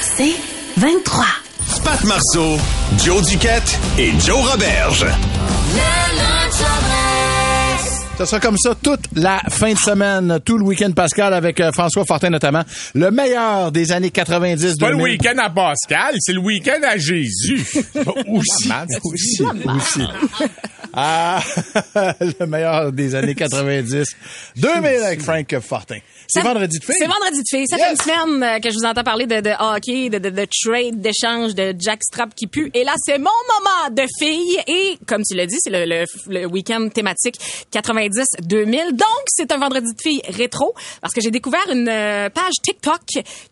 C'est 23. Pat Marceau, Joe Duquette et Joe Roberge. Ça sera comme ça toute la fin de semaine, tout le week-end Pascal avec euh, François Fortin notamment. Le meilleur des années 90 Pas le 2000. week-end à Pascal, c'est le week-end à Jésus. aussi, aussi, aussi. Ah, le meilleur des années 90 2000 avec Frank Fortin. C'est vendredi de fille. C'est vendredi de filles. Ça Yes. fait une semaine euh, que je vous entends parler de, de hockey, de, de, de trade, d'échange, de jackstrap qui pue. Et là, c'est mon moment de filles. Et comme tu l'as dit, c'est le, le, le week-end thématique 90-2000. Donc, c'est un vendredi de filles rétro parce que j'ai découvert une euh, page TikTok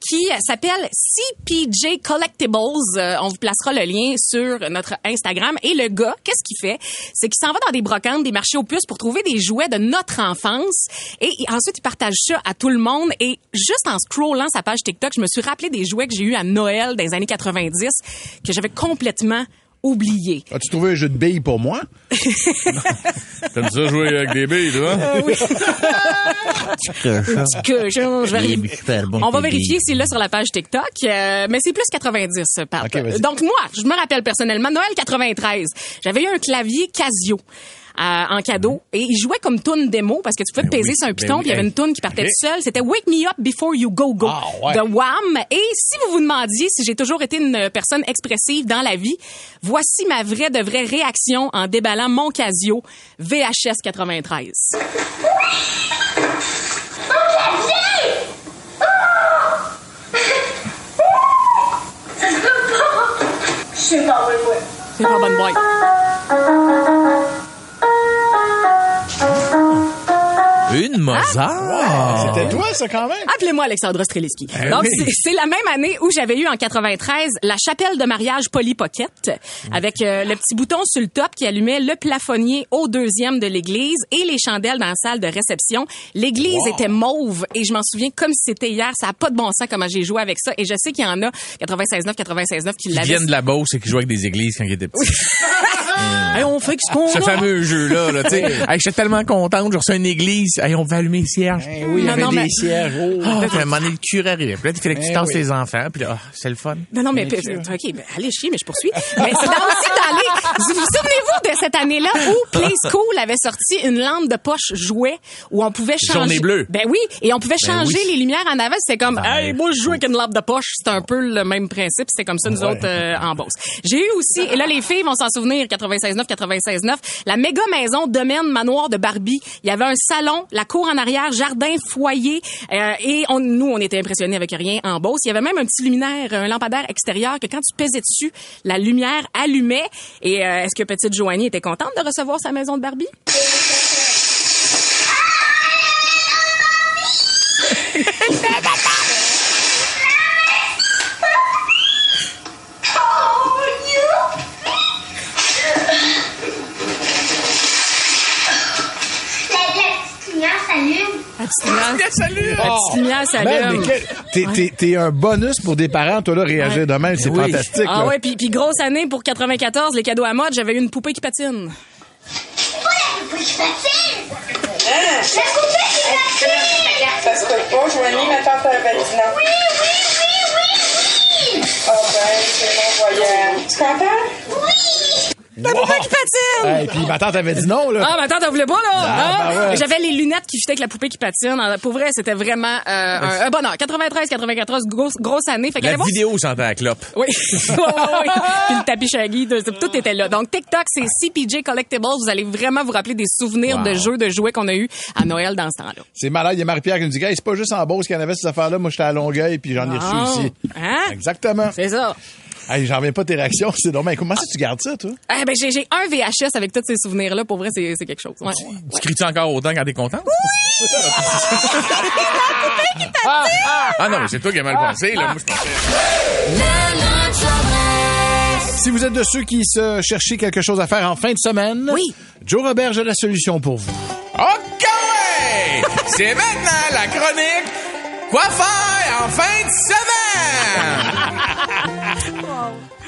qui s'appelle CPJ Collectibles. Euh, on vous placera le lien sur notre Instagram. Et le gars, qu'est-ce qu'il fait? C'est qu'il s'en va dans des brocantes, des marchés aux puces pour trouver des jouets de notre enfance. Et ensuite, il partage ça à tout le monde. Et juste en scrollant sa page TikTok, je me suis rappelé des jouets que j'ai eu à Noël dans les années 90 que j'avais complètement oubliés. As-tu trouvé un jeu de billes pour moi? T'aimes ça jouer avec des billes, toi? que je, je vais bon, On va vérifier s'il est là sur la page TikTok, euh, mais c'est plus 90 Pat. Ok, vas-y. Donc moi, je me rappelle personnellement Noël 93, j'avais eu un clavier Casio. Euh, en cadeau. Et il jouait comme tune démo parce que tu pouvais te peser oui, sur un ben piton oui, puis il y avait une tune qui partait toute seule. C'était Wake Me Up Before You Go Go Ah, ouais. de Wham. Et si vous vous demandiez si j'ai toujours été une personne expressive dans la vie voici ma vraie de vraie réaction en déballant mon Casio VHS 93 c'est pas bonne boîte Une Mozart. C'était toi, ça, quand même? Appelez-moi Alexandra Streliski. Donc, oui. c'est- c'est la même année où j'avais eu en 93 la chapelle de mariage Polly Pocket avec euh, le petit bouton sur le top qui allumait le plafonnier au deuxième de l'église et les chandelles dans la salle de réception. L'église était mauve et je m'en souviens comme si c'était hier. Ça a pas de bon sens comment j'ai joué avec ça et je sais qu'il y en a 96.9, 96.9 qui Qui l'avaient. viennent de la Beauce et qui jouaient avec des églises quand ils étaient petits. Hey, on fait ce qu'on Ce a. fameux jeu-là, là, tu sais. Hey, J'étais tellement contente, j'ai reçu une église. Hey, on va allumer les cierges. Eh oui, il y Non, avait non, des mais- cierges. Oh. Ah, puis à un moment donné, le curé arrivait. Puis là, il fallait que tu Eh tasses oui. tes enfants. Puis là, ah, c'est le fun. Non, non, mais. OK, ben, allez chier, mais je poursuis. Mais c'est aussi dans cette année-là où Play School avait sorti une lampe de poche jouet où on pouvait changer... Journée bleue. Ben oui, et on pouvait changer oui. les lumières en avant. C'était comme, Ah, hey, moi, je joue avec une lampe de poche. C'était un peu le même principe. C'était comme ça, nous autres, euh, en Beauce. J'ai eu aussi, et là, les filles vont s'en souvenir, 96.9, 96.9, la méga maison domaine manoir de Barbie. Il y avait un salon, la cour en arrière, jardin, foyer, euh, et on, nous, on était impressionnés avec rien en Beauce. Il y avait même un petit luminaire, un lampadaire extérieur que quand tu pesais dessus, la lumière allumait. Et euh, est-ce que petite Joanie était contente de recevoir sa maison de Barbie? La petite lumière, Salut! la petite lumière s'allume. t'es- un bonus pour des parents, toi, là, réagir de même. C'est Oui. fantastique. Ah là. ouais, puis, puis grosse année pour 94, les cadeaux à mode, j'avais eu une poupée qui patine. Ça se peut pas, Joanie, ma tante avait dit non. Oui, oui, oui, oui! Ah ben, c'est mon voyage. Tu es content? La poupée qui patine! Hey, puis ma tante avait dit non, là. Ah, mais attends, t'en voulais pas, là? Ah, ben ouais. J'avais les lunettes qui fitaient avec la poupée qui patine. Alors, Pour vrai, c'était vraiment euh, un, un bonheur. 93, 94, grosse, grosse année. Fait La voir- vidéo sentait la clope. Oui. oui, oui, oui. Puis le tapis shaggy, tout était là. Donc, TikTok, c'est CPJ Collectibles. Vous allez vraiment vous rappeler des souvenirs Wow. de jeux, de jouets qu'on a eu à Noël dans ce temps-là. C'est malade. Il y a Marie-Pierre qui nous dit, Hey, c'est pas juste en Beauce qu'il y en avait ces affaires-là. Moi, j'étais à Longueuil, puis j'en ai Ah. reçu ici. Hein? Exactement. C'est ça. Hey, j'en reviens pas tes réactions. C'est dommage. Comment ça, tu gardes ça, toi? Eh ben, j'ai j'ai un VHS avec tous ces souvenirs-là. Pour vrai, c'est c'est quelque chose. Ouais. Tu cries-tu encore autant quand t'es contente? Ah non, mais c'est toi qui as mal pensé, là. Moi, je pensais... Si vous êtes de ceux qui se cherchaient quelque chose à faire en fin de semaine, Oui. Joe Robert, j'ai la solution pour vous. OK, ouais! C'est maintenant la chronique Quoi faire en fin de semaine?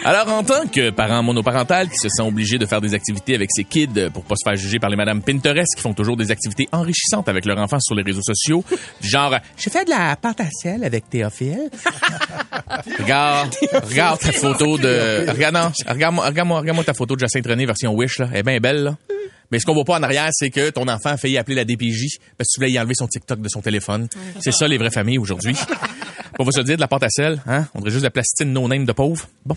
Alors, en tant que parent monoparental qui se sent obligé de faire des activités avec ses kids pour pas se faire juger par les madames Pinterest qui font toujours des activités enrichissantes avec leurs enfants sur les réseaux sociaux, genre « J'ai fait de la pâte à sel avec Théophile. » Regarde, regarde ta photo de... Regarde, non, regarde-moi, regarde-moi, regarde-moi ta photo de Jacinthe René version Wish, là. Elle est bien belle, là. Mais ce qu'on voit pas en arrière, c'est que ton enfant a failli appeler la DPJ parce que tu voulais y enlever son TikTok de son téléphone. C'est ça, les vraies familles aujourd'hui. On va se dire de la pâte à sel, hein? On dirait juste de la plastine no-name de pauvre. Bon.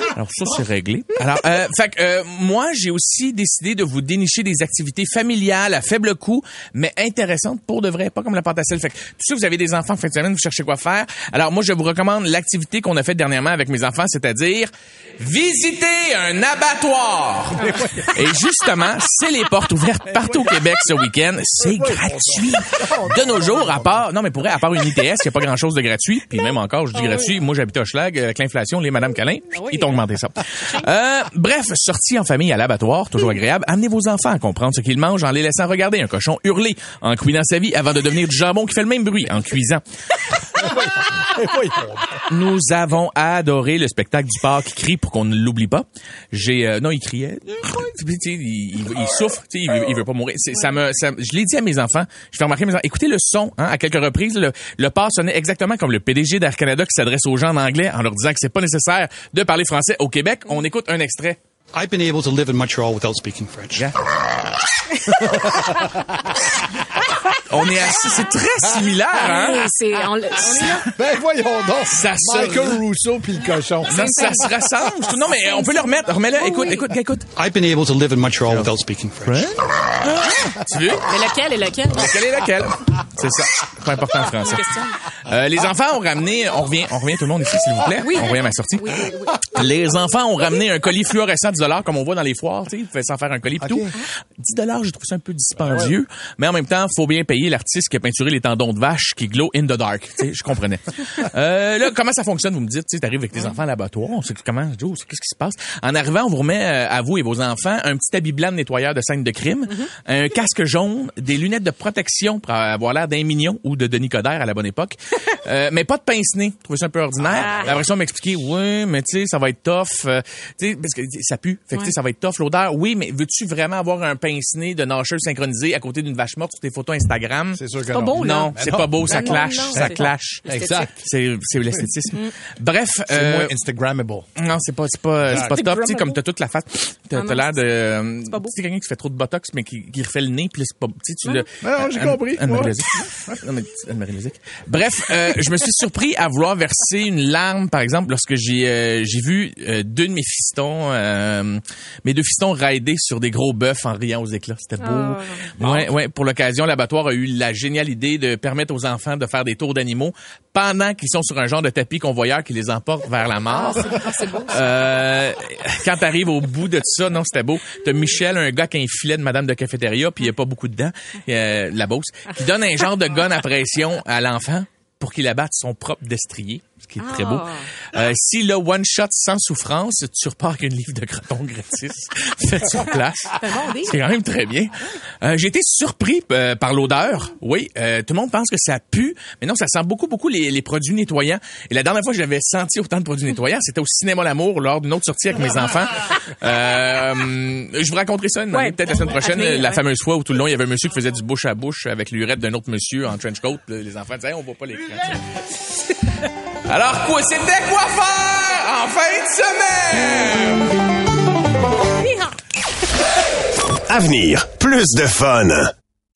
Alors ça, c'est réglé. Alors, euh, fait que, euh, moi, j'ai aussi décidé de vous dénicher des activités familiales à faible coût, mais intéressantes pour de vrai, pas comme la pâte à sel. Fait que, tout ça, vous avez des enfants en fin de semaine, vous cherchez quoi faire. Alors, moi, je vous recommande l'activité qu'on a faite dernièrement avec mes enfants, c'est-à-dire visiter un abattoir. Et justement, c'est les portes ouvertes partout au Québec ce week-end. C'est gratuit. De nos jours, à part, non, mais pour vrai, à part une ITS, il n'y a pas grand-chose de gratuit. Puis même encore, je dis gratuit. Moi, j'habite à Schlag, avec l'inflation, les Madame Calin, ils t'ont augmenté ça. Euh, bref, sortie en famille à l'abattoir, toujours agréable. Amenez vos enfants à comprendre ce qu'ils mangent en les laissant regarder un cochon hurler en cuisant sa vie avant de devenir du jambon qui fait le même bruit en cuisant. Nous avons adoré le spectacle du parc qui crie pour qu'on ne l'oublie pas. J'ai euh, non, il criait. Puis, tu sais, il, il- il souffre, tu sais, il, veut- il veut pas mourir. Ça me, ça- je l'ai dit à mes enfants. Je fais remarquer à mes enfants. Écoutez le son, hein, à quelques reprises, le, le parc sonnait exactement comme le PDG d'Air Canada qui s'adresse aux gens en anglais en leur disant que c'est pas nécessaire de parler français au Québec. On écoute un extrait. I've been able to live in Montreal without speaking French. Yeah. On est assis, c'est très similaire, hein? Hey, c'est, on, on est là. Ben voyons donc. Ça se- Michael Rousseau puis le cochon. Ça, ça se rassemble. Non, mais on peut le remettre. Remets-le. Écoute, écoute, écoute. I've been able to live in Montreal without speaking French. Tu veux? Mais lequel et lequel? Lequel est lequel? C'est ça. Pas important en français. Euh, les enfants ont ramené, on revient, on revient tout le monde ici, s'il vous plaît. Oui. On revient à ma sortie. Oui, oui, oui. Les enfants ont ramené un colis fluorescent 10 comme on voit dans les foires, tu sais, sans faire un colis tout. 10 je trouve ça un peu dispendieux, mais en même temps, faut bien payer l'artiste qui a peinturé les tendons de vache qui glow in the dark, tu sais, je comprenais. Euh, là, comment ça fonctionne, vous me dites, tu sais, t'arrives avec tes enfants à l'abattoir, on sait comment, Joe, qu'est-ce qui se passe? En arrivant, on vous remet euh, à vous et vos enfants un petit habit blanc de nettoyeur de scène de crime, un casque jaune, des lunettes de protection pour avoir l'air d'un mignon ou de Denis Coderre à la bonne époque, euh, mais pas de pince-nez, je trouvais ça un peu ordinaire. Après ça, on m'expliquait, oui, mais tu sais, ça va être tough, euh, tu sais, parce que ça pue, fait que tu sais, ça va être tough l'odeur. Oui, mais veux-tu vraiment avoir un pince-nez de nageuse synchronisé à côté d'une vache morte sur tes photos Instagram? C'est sûr que pas non. beau. Non, Ben c'est non. pas beau, ça Ben non, clash, non, ça clash. Exact. C'est c'est l'esthétisme. Bref, C'est euh, moins Instagrammable. non, c'est pas c'est pas c'est pas top, tu sais comme t'as toute la face, t'as Ah l'air de euh, pas beau. tu sais quelqu'un qui fait trop de botox mais qui, qui refait le nez puis c'est pas tu sais tu Non, j'ai compris. Anne-Marie. Bref, euh, je me suis surpris à vouloir verser une larme par exemple lorsque j'ai euh, j'ai vu euh, deux de mes fistons euh, mes deux fistons rider sur des gros bœufs en riant aux éclats, c'était beau. Ah. Ouais, ouais, pour l'occasion, l'abattoir a eu la géniale idée de permettre aux enfants de faire des tours d'animaux pendant qu'ils sont sur un genre de tapis convoyeur qui les emporte vers la mort. Euh, quand t'arrives au bout de tout non, c'était beau. T'as Michel, un gars qui a un filet de madame de cafétéria, puis il y a pas beaucoup dedans, euh, la bosse, qui donne un genre de gun à pression à l'enfant pour qu'il abatte son propre destrier, ce qui est très beau. Euh, si le one shot sans souffrance, tu repars avec une livre de croton gratis, fait sur place. C'est quand même très bien. Euh, J'ai été surpris euh, par l'odeur. Oui, euh, tout le monde pense que ça pue, mais non, ça sent beaucoup, beaucoup les, les produits nettoyants. Et la dernière fois que j'avais senti autant de produits nettoyants, c'était au cinéma L'Amour lors d'une autre sortie avec mes enfants. Euh, je vous raconterai ça Ouais. peut-être la semaine prochaine, la fameuse fois où tout le long il y avait un monsieur qui faisait du bouche à bouche avec l'urette d'un autre monsieur en trench coat. Les enfants disaient, Hey, on voit pas l'écran. Alors quoi, c'était quoi faire en fin de semaine? Avenir, plus de fun.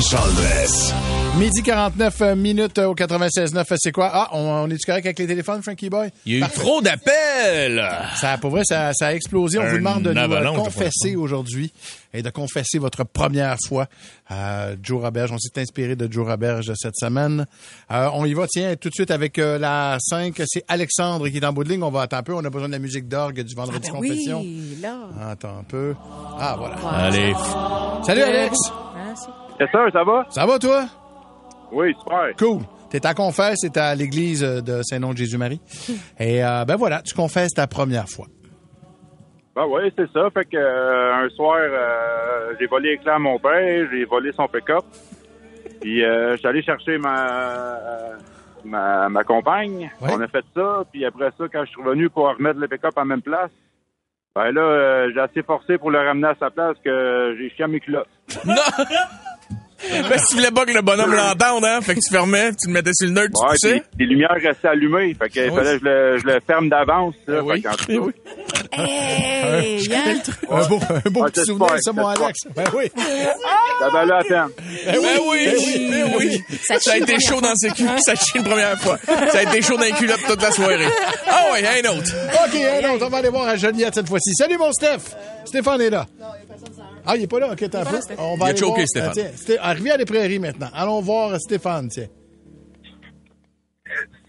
Chandress. Midi 49 minutes au 96.9, c'est quoi? Ah, on, on est-tu correct avec les téléphones, Frankie Boy? Il y a eu Parfait. trop d'appels. Ça, pour vrai, ça, ça a explosé. On Un vous demande de nous euh, confesser aujourd'hui et de confesser votre première fois à Joe Roberge. On s'est inspiré de Joe Roberge cette semaine. Euh, on y va, tiens, tout de suite avec euh, la 5. C'est Alexandre qui est en bout de ligne. On va attendre un peu. On a besoin de la musique d'orgue du vendredi Ben confession. oui, là. Attends un peu. Ah, voilà. Allez. Salut, Alex. C'est ça, ça va? Ça va, toi? Oui, super. Cool. T'es à confesse, c'est à l'église de Saint-Nom de Jésus-Marie. Et euh, ben voilà, tu confesses ta première fois. Ben oui, c'est ça. Fait que euh, un soir, euh, j'ai volé l'éclair à mon père, j'ai volé son pick-up. Puis euh, je suis allé chercher ma, ma, ma compagne. Ouais. On a fait ça. Puis après ça, quand je suis revenu pour remettre le pick-up en même place, ben là, euh, j'ai assez forcé pour le ramener à sa place que j'ai chié à mes culottes. Non! Parce que tu voulais pas que le bonhomme l'entende, hein? Fait que tu fermais, tu le mettais sur le nerd, tu Ouais, poussais. les lumières restaient allumées. Fait qu'il Oui. fallait que je le, je le ferme d'avance. là. oui. Fait cas, Hey, Yann. Un beau, un beau Ouais, petit souvenir, ça, mon Alex. Ben oui. ça valait la peine. Ben oui, ben oui. Ça Ça a été chaud dans ses culs, ça chie une première fois. Ça a été chaud dans les culottes toute la soirée. Ah ouais, un autre. OK, un autre. On va aller voir à Joliette cette fois-ci. Salut, mon Steph. Stéphane est là. Ah, il est pas là? OK, t'as peu. On va Il a aller choqué, voir- Stéphane. Tiens, Sté- Arrivé à les prairies maintenant. Allons voir Stéphane, tiens.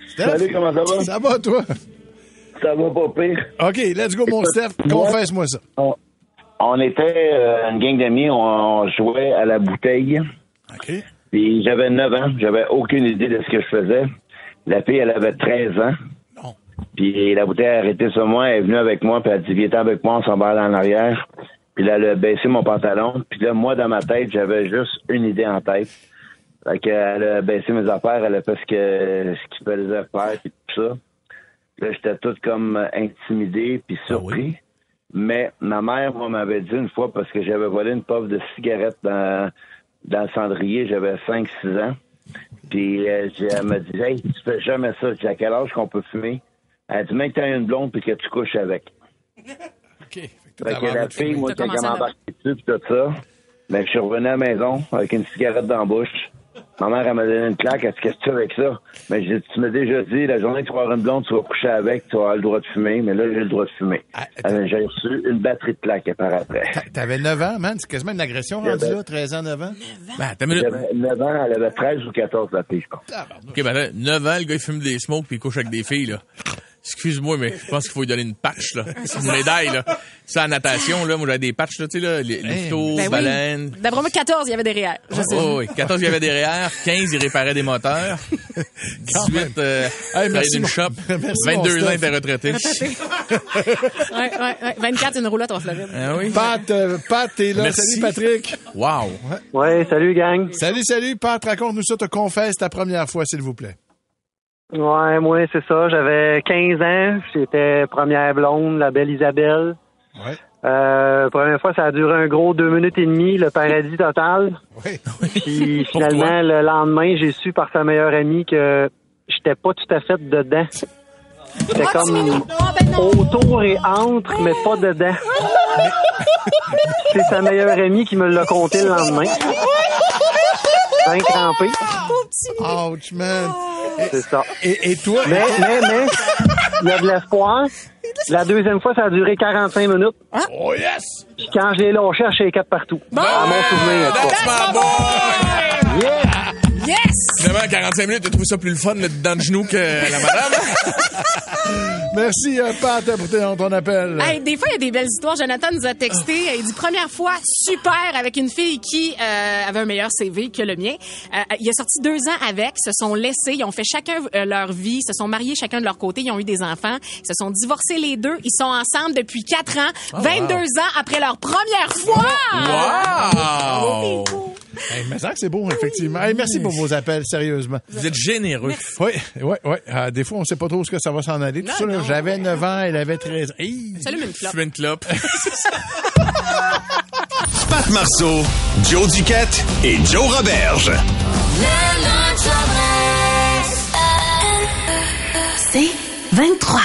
Steph? Salut, comment ça va? Ça va, toi? Ça va pas pire. OK, let's go, mon Steph. Confesse-moi ça. On, on était euh, une gang d'amis, on, on jouait à la bouteille. OK. Puis j'avais 9 ans, j'avais aucune idée de ce que je faisais. La fille, elle avait 13 ans. Non. Puis la bouteille a arrêté sur moi, elle est venue avec moi, puis elle a dit, viens avec moi, on s'en va aller en arrière. Puis là, elle a baissé mon pantalon. Puis là, moi, dans ma tête, j'avais juste une idée en tête. Fait qu'elle a baissé mes affaires, elle a fait ce que- ce qu'il fallait faire, puis tout ça. Là, j'étais tout comme intimidé puis surpris. Mais ma mère, moi, m'avait dit une fois, parce que j'avais volé une pauvre de cigarettes dans, dans le cendrier, j'avais 5-6 ans. Puis euh, elle m'a dit, hey, tu fais jamais ça. J'ai à quel âge qu'on peut fumer? Elle dit, même que t'as une blonde puis que tu couches avec. OK. Fait que la fille, moi, T'as quand commencé elle m'a embarqué dessus tout ça, ben, je suis revenu à la maison avec une cigarette dans la bouche. Ma mère, elle m'a donné une claque. Elle dit, qu'est-ce que tu fais avec ça? Mais j'ai dit, tu m'as déjà dit, la journée que tu vas avoir une blonde, tu vas coucher avec, tu vas avoir le droit de fumer. Mais là, j'ai le droit de fumer. Ah, j'ai reçu une batterie de claques par après. T'a- T'avais 9 ans, man. C'est quasiment une agression rendue là, 13 ans, 9 ans. Ben, attends une minute. J'avais 9 ans, elle avait 13 ou 14, la fille, je pense. OK, ben là, 9 ans, le gars, il fume des smokes puis il couche avec des filles, là. Excuse-moi, mais je pense qu'il faut lui donner une patch, là. C'est une médaille, là. Ça, en natation, là, moi, j'avais des patchs, là, tu sais, là, les louveteaux, Ben oui. baleines. D'après moi, 14, il y avait derrière. Je sais. Oh, oui. 14, il y avait des REER. 15, il réparait des moteurs. 18, euh, travaillait merci, d'une mon- shop. merci, 22 mon ans, il était retraité. Ouais, ouais, ouais. 24, une roulotte en Floride. Ah oui? Pat, euh, Pat, t'es là. Merci. Salut, Patrick. Wow. Ouais, salut gang. Salut, salut. Pat, raconte-nous ça. Te confesse ta première fois, s'il vous plaît. Ouais, moi, c'est ça. J'avais 15 ans. J'étais première blonde, la belle Isabelle. Ouais. Euh, première fois, ça a duré un gros deux minutes et demie, le paradis total. Oui. Puis finalement, le lendemain, j'ai su par sa meilleure amie que j'étais pas tout à fait dedans. C'était Ah, comme ben non. autour et entre, mais pas dedans. C'est sa meilleure amie qui me l'a conté le lendemain. Bien crampé, Ouch, man. C'est ça. Et, et toi? Mais, mais, mais, il y a de l'espoir. La deuxième fois, ça a duré 45 minutes. Oh, yes! Puis quand j'ai lâché, je shake partout. À mon souvenir. That's my boy! Finalement, 45 minutes, t'as trouvé ça plus le fun, le dedans de genou que la madame? Merci, euh, Pat, pour ton, appel. Hey, des fois, il y a des belles histoires. Jonathan nous a texté. Il dit première fois super avec une fille qui euh, avait un meilleur CV que le mien. Euh, il a sorti deux ans avec, se sont laissés, ils ont fait chacun euh, leur vie, se sont mariés chacun de leur côté, ils ont eu des enfants, ils se sont divorcés les deux, ils sont ensemble depuis quatre ans, 22 ans après leur première fois. Wow! Hey, mais ça c'est beau, effectivement. Hey, merci pour vos appels, sérieusement. Vous êtes généreux. Oui, oui, oui. Euh, des fois, on sait pas trop ce que ça va s'en aller. Tout ça, là, j'avais 9 ans, elle avait 13 ans. Hey! Salut, une clope. Une clope. Pat Marceau, Joe Duquette et Joe Roberge. C'est 23.